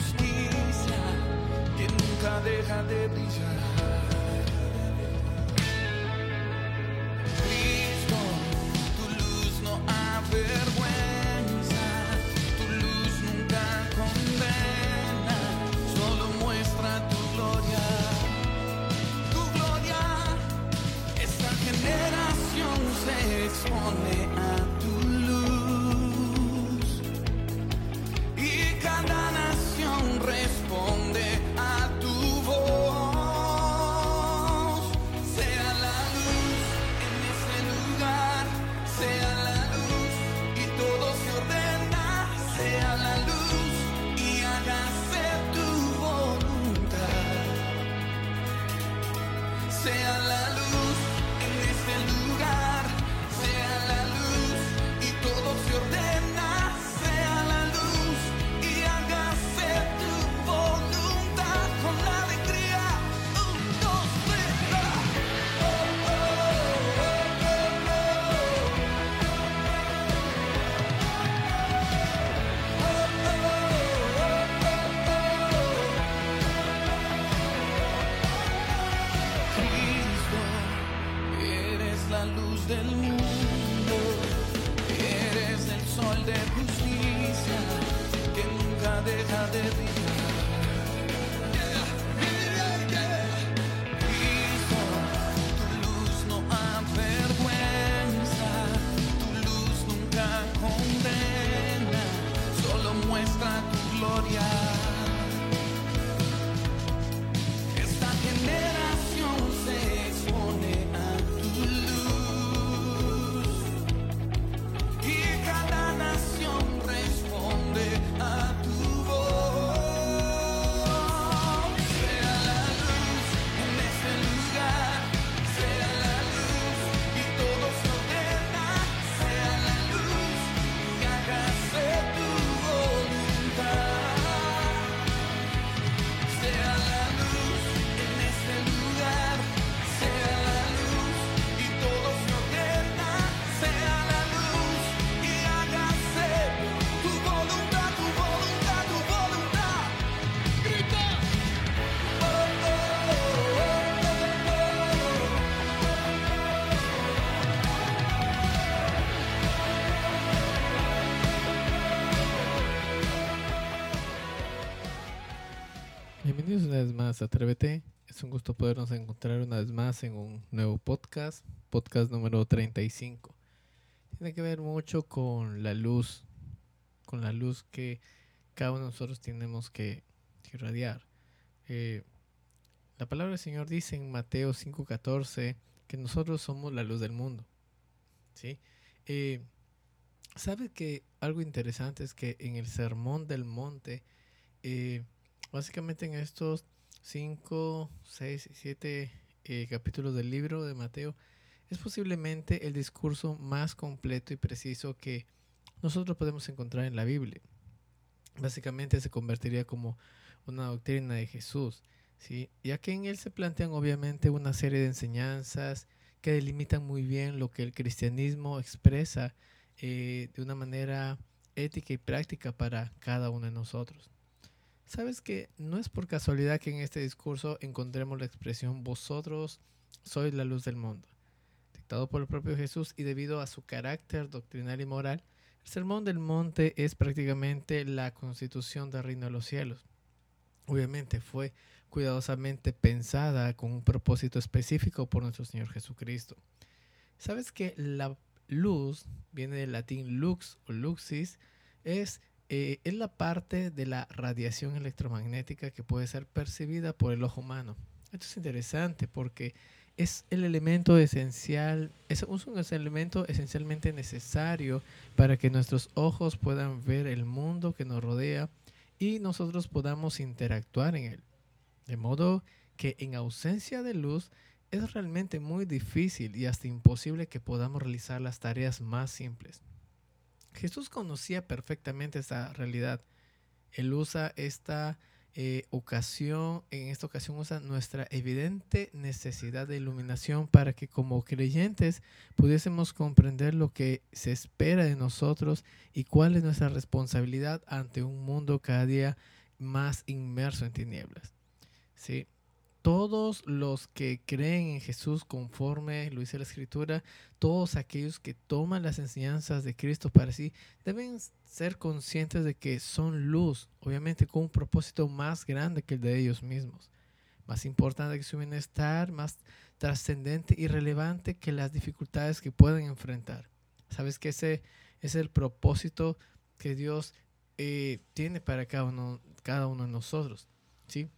Justicia que nunca deja de brillar. La luz del mundo, eres el sol de justicia que nunca deja de brillar. Bienvenidos una vez más a Atrévete. Es un gusto podernos encontrar una vez más en un nuevo podcast, podcast número 35. Tiene que ver mucho con la luz, con la luz que cada uno de nosotros tenemos que irradiar. Eh, la palabra del Señor dice en Mateo 5:14 que nosotros somos la luz del mundo. ¿sí? Eh, ¿Sabe que algo interesante es que en el Sermón del Monte, eh, básicamente en estos 5, 6, 7 capítulos del libro de Mateo, es posiblemente el discurso más completo y preciso que nosotros podemos encontrar en la Biblia. Básicamente se convertiría como una doctrina de Jesús, ¿sí? ya que en él se plantean obviamente una serie de enseñanzas que delimitan muy bien lo que el cristianismo expresa eh, de una manera ética y práctica para cada uno de nosotros. Sabes que no es por casualidad que en este discurso encontremos la expresión vosotros sois la luz del mundo, dictado por el propio Jesús y debido a su carácter doctrinal y moral, El Sermón del Monte es prácticamente la constitución del reino de los cielos. Obviamente fue cuidadosamente pensada con un propósito específico por nuestro Señor Jesucristo. ¿Sabes que la luz viene del latín lux o luxis? Es, eh, es la parte de la radiación electromagnética que puede ser percibida por el ojo humano. Esto es interesante porque es el elemento esencial, es un elemento esencialmente necesario para que nuestros ojos puedan ver el mundo que nos rodea y nosotros podamos interactuar en él. De modo que en ausencia de luz es realmente muy difícil y hasta imposible que podamos realizar las tareas más simples. Jesús conocía perfectamente esta realidad. Él usa esta eh, ocasión, en esta ocasión usa nuestra evidente necesidad de iluminación para que como creyentes pudiésemos comprender lo que se espera de nosotros y cuál es nuestra responsabilidad ante un mundo cada día más inmerso en tinieblas. ¿Sí? Todos los que creen en Jesús conforme lo dice la Escritura, todos aquellos que toman las enseñanzas de Cristo para sí, deben ser conscientes de que son luz, obviamente con un propósito más grande que el de ellos mismos, más importante que su bienestar, más trascendente y relevante que las dificultades que pueden enfrentar. Sabes que ese es el propósito que Dios eh, tiene para cada uno, cada uno de nosotros. ¿sí?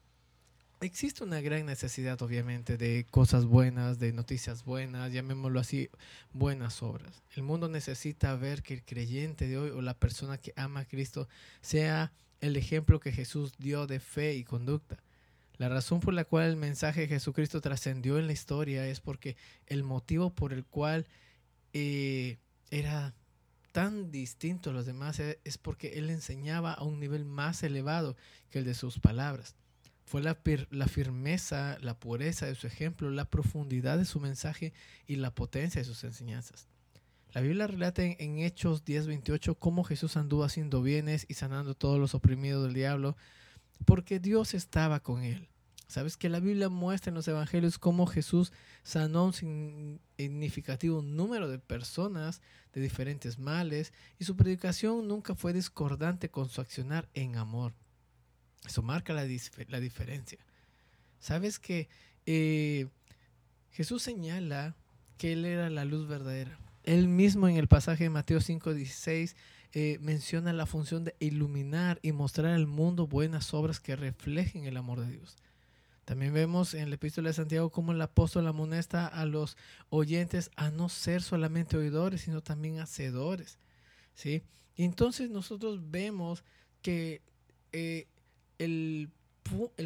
Existe una gran necesidad, obviamente, de cosas buenas, de noticias buenas, llamémoslo así, buenas obras. El mundo necesita ver que el creyente de hoy o la persona que ama a Cristo sea el ejemplo que Jesús dio de fe y conducta. La razón por la cual el mensaje de Jesucristo trascendió en la historia es porque el motivo por el cual eh, era tan distinto a los demás es porque él enseñaba a un nivel más elevado que el de sus palabras. Fue la, firmeza, la pureza de su ejemplo, la profundidad de su mensaje y la potencia de sus enseñanzas. La Biblia relata en, en Hechos 10:28 cómo Jesús anduvo haciendo bienes y sanando todos los oprimidos del diablo, porque Dios estaba con él. Sabes que la Biblia muestra en los evangelios cómo Jesús sanó un significativo número de personas de diferentes males y su predicación nunca fue discordante con su accionar en amor. Eso marca la, la diferencia. Sabes que eh, Jesús señala que Él era la luz verdadera. Él mismo en el pasaje de Mateo 5:16 eh, menciona la función de iluminar y mostrar al mundo buenas obras que reflejen el amor de Dios. También vemos en el epístola de Santiago cómo el apóstol amonesta a los oyentes a no ser solamente oidores, sino también hacedores. ¿sí? Entonces nosotros vemos que eh, el,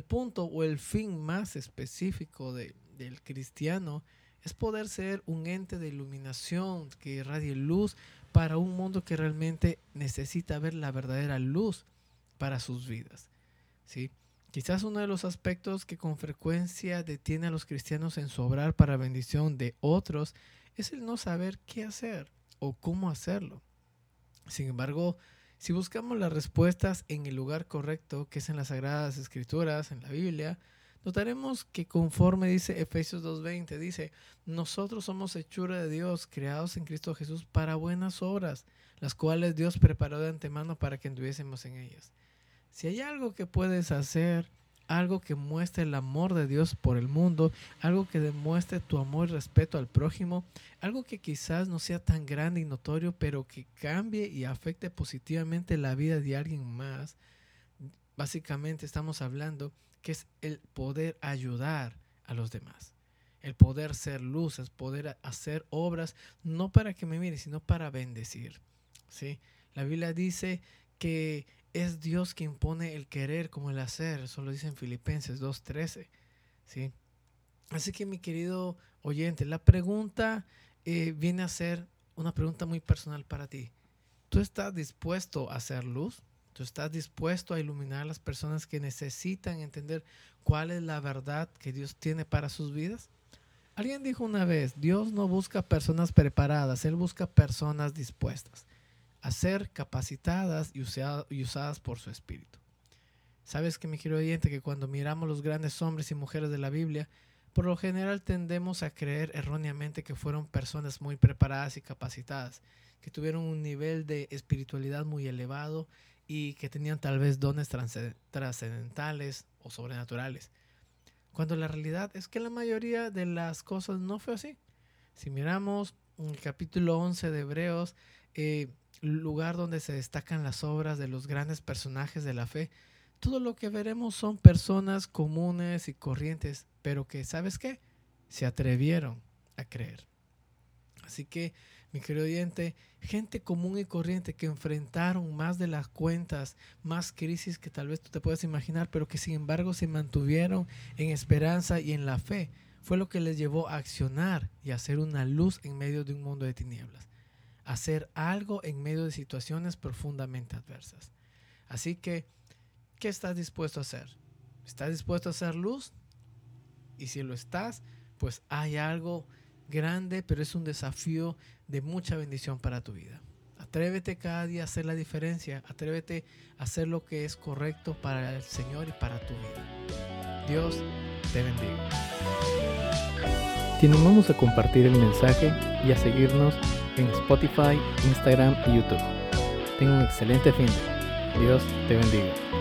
punto o el fin más específico del cristiano es poder ser un ente de iluminación que irradie luz para un mundo que realmente necesita ver la verdadera luz para sus vidas. ¿sí? Quizás uno de los aspectos que con frecuencia detiene a los cristianos en sobrar para bendición de otros es el no saber qué hacer o cómo hacerlo. Sin embargo, si buscamos las respuestas en el lugar correcto, que es en las Sagradas Escrituras, en la Biblia, notaremos que conforme dice Efesios 2.20, dice, nosotros somos hechura de Dios, creados en Cristo Jesús para buenas obras, las cuales Dios preparó de antemano para que anduviésemos en ellas. Si hay algo que puedes hacer algo que muestre el amor de Dios por el mundo, algo que demuestre tu amor y respeto al prójimo, algo que quizás no sea tan grande y notorio, pero que cambie y afecte positivamente la vida de alguien más. Básicamente estamos hablando que es el poder ayudar a los demás. El poder ser luz, es poder hacer obras no para que me mire, sino para bendecir. ¿sí? La Biblia dice que es Dios quien pone el querer como el hacer. Eso lo dice en Filipenses 2.13. ¿sí? Así que mi querido oyente, la pregunta eh, viene a ser una pregunta muy personal para ti. ¿Tú estás dispuesto a hacer luz? ¿Tú estás dispuesto a iluminar a las personas que necesitan entender cuál es la verdad que Dios tiene para sus vidas? Alguien dijo una vez, Dios no busca personas preparadas, Él busca personas dispuestas a ser capacitadas y, usadas por su espíritu. Sabes que mi querido oyente, que cuando miramos los grandes hombres y mujeres de la Biblia, por lo general tendemos a creer erróneamente que fueron personas muy preparadas y capacitadas, que tuvieron un nivel de espiritualidad muy elevado y que tenían tal vez dones trascendentales o sobrenaturales. Cuando la realidad es que la mayoría de las cosas no fue así. Si miramos el capítulo 11 de Hebreos, eh, lugar donde se destacan las obras de los grandes personajes de la fe, todo lo que veremos son personas comunes y corrientes, pero que, ¿sabes qué? Se atrevieron a creer. Así que, mi querido oyente, gente común y corriente que enfrentaron más de las cuentas, más crisis que tal vez tú te puedas imaginar, pero que sin embargo se mantuvieron en esperanza y en la fe, fue lo que les llevó a accionar y a hacer una luz en medio de un mundo de tinieblas, hacer algo en medio de situaciones profundamente adversas. Así que, ¿qué estás dispuesto a hacer? ¿Estás dispuesto a hacer luz? Y si lo estás, pues hay algo grande, pero es un desafío de mucha bendición para tu vida. Atrévete cada día a hacer la diferencia. Atrévete a hacer lo que es correcto para el Señor y para tu vida. Dios te bendiga. Te a compartir el mensaje y a seguirnos en Spotify, Instagram y YouTube. Tenga un excelente fin. Dios te bendiga.